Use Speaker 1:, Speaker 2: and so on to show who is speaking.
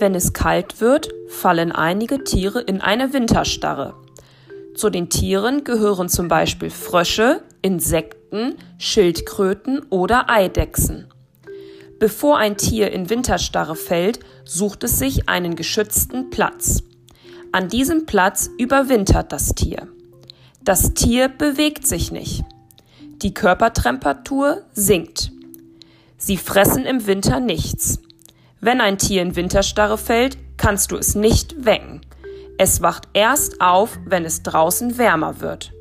Speaker 1: Wenn es kalt wird, fallen einige Tiere in eine Winterstarre. Zu den Tieren gehören zum Beispiel Frösche, Insekten, Schildkröten oder Eidechsen. Bevor ein Tier in Winterstarre fällt, sucht es sich einen geschützten Platz. An diesem Platz überwintert das Tier. Das Tier bewegt sich nicht. Die Körpertemperatur sinkt. Sie fressen im Winter nichts. Wenn ein Tier in Winterstarre fällt, kannst du es nicht wecken. Es wacht erst auf, wenn es draußen wärmer wird.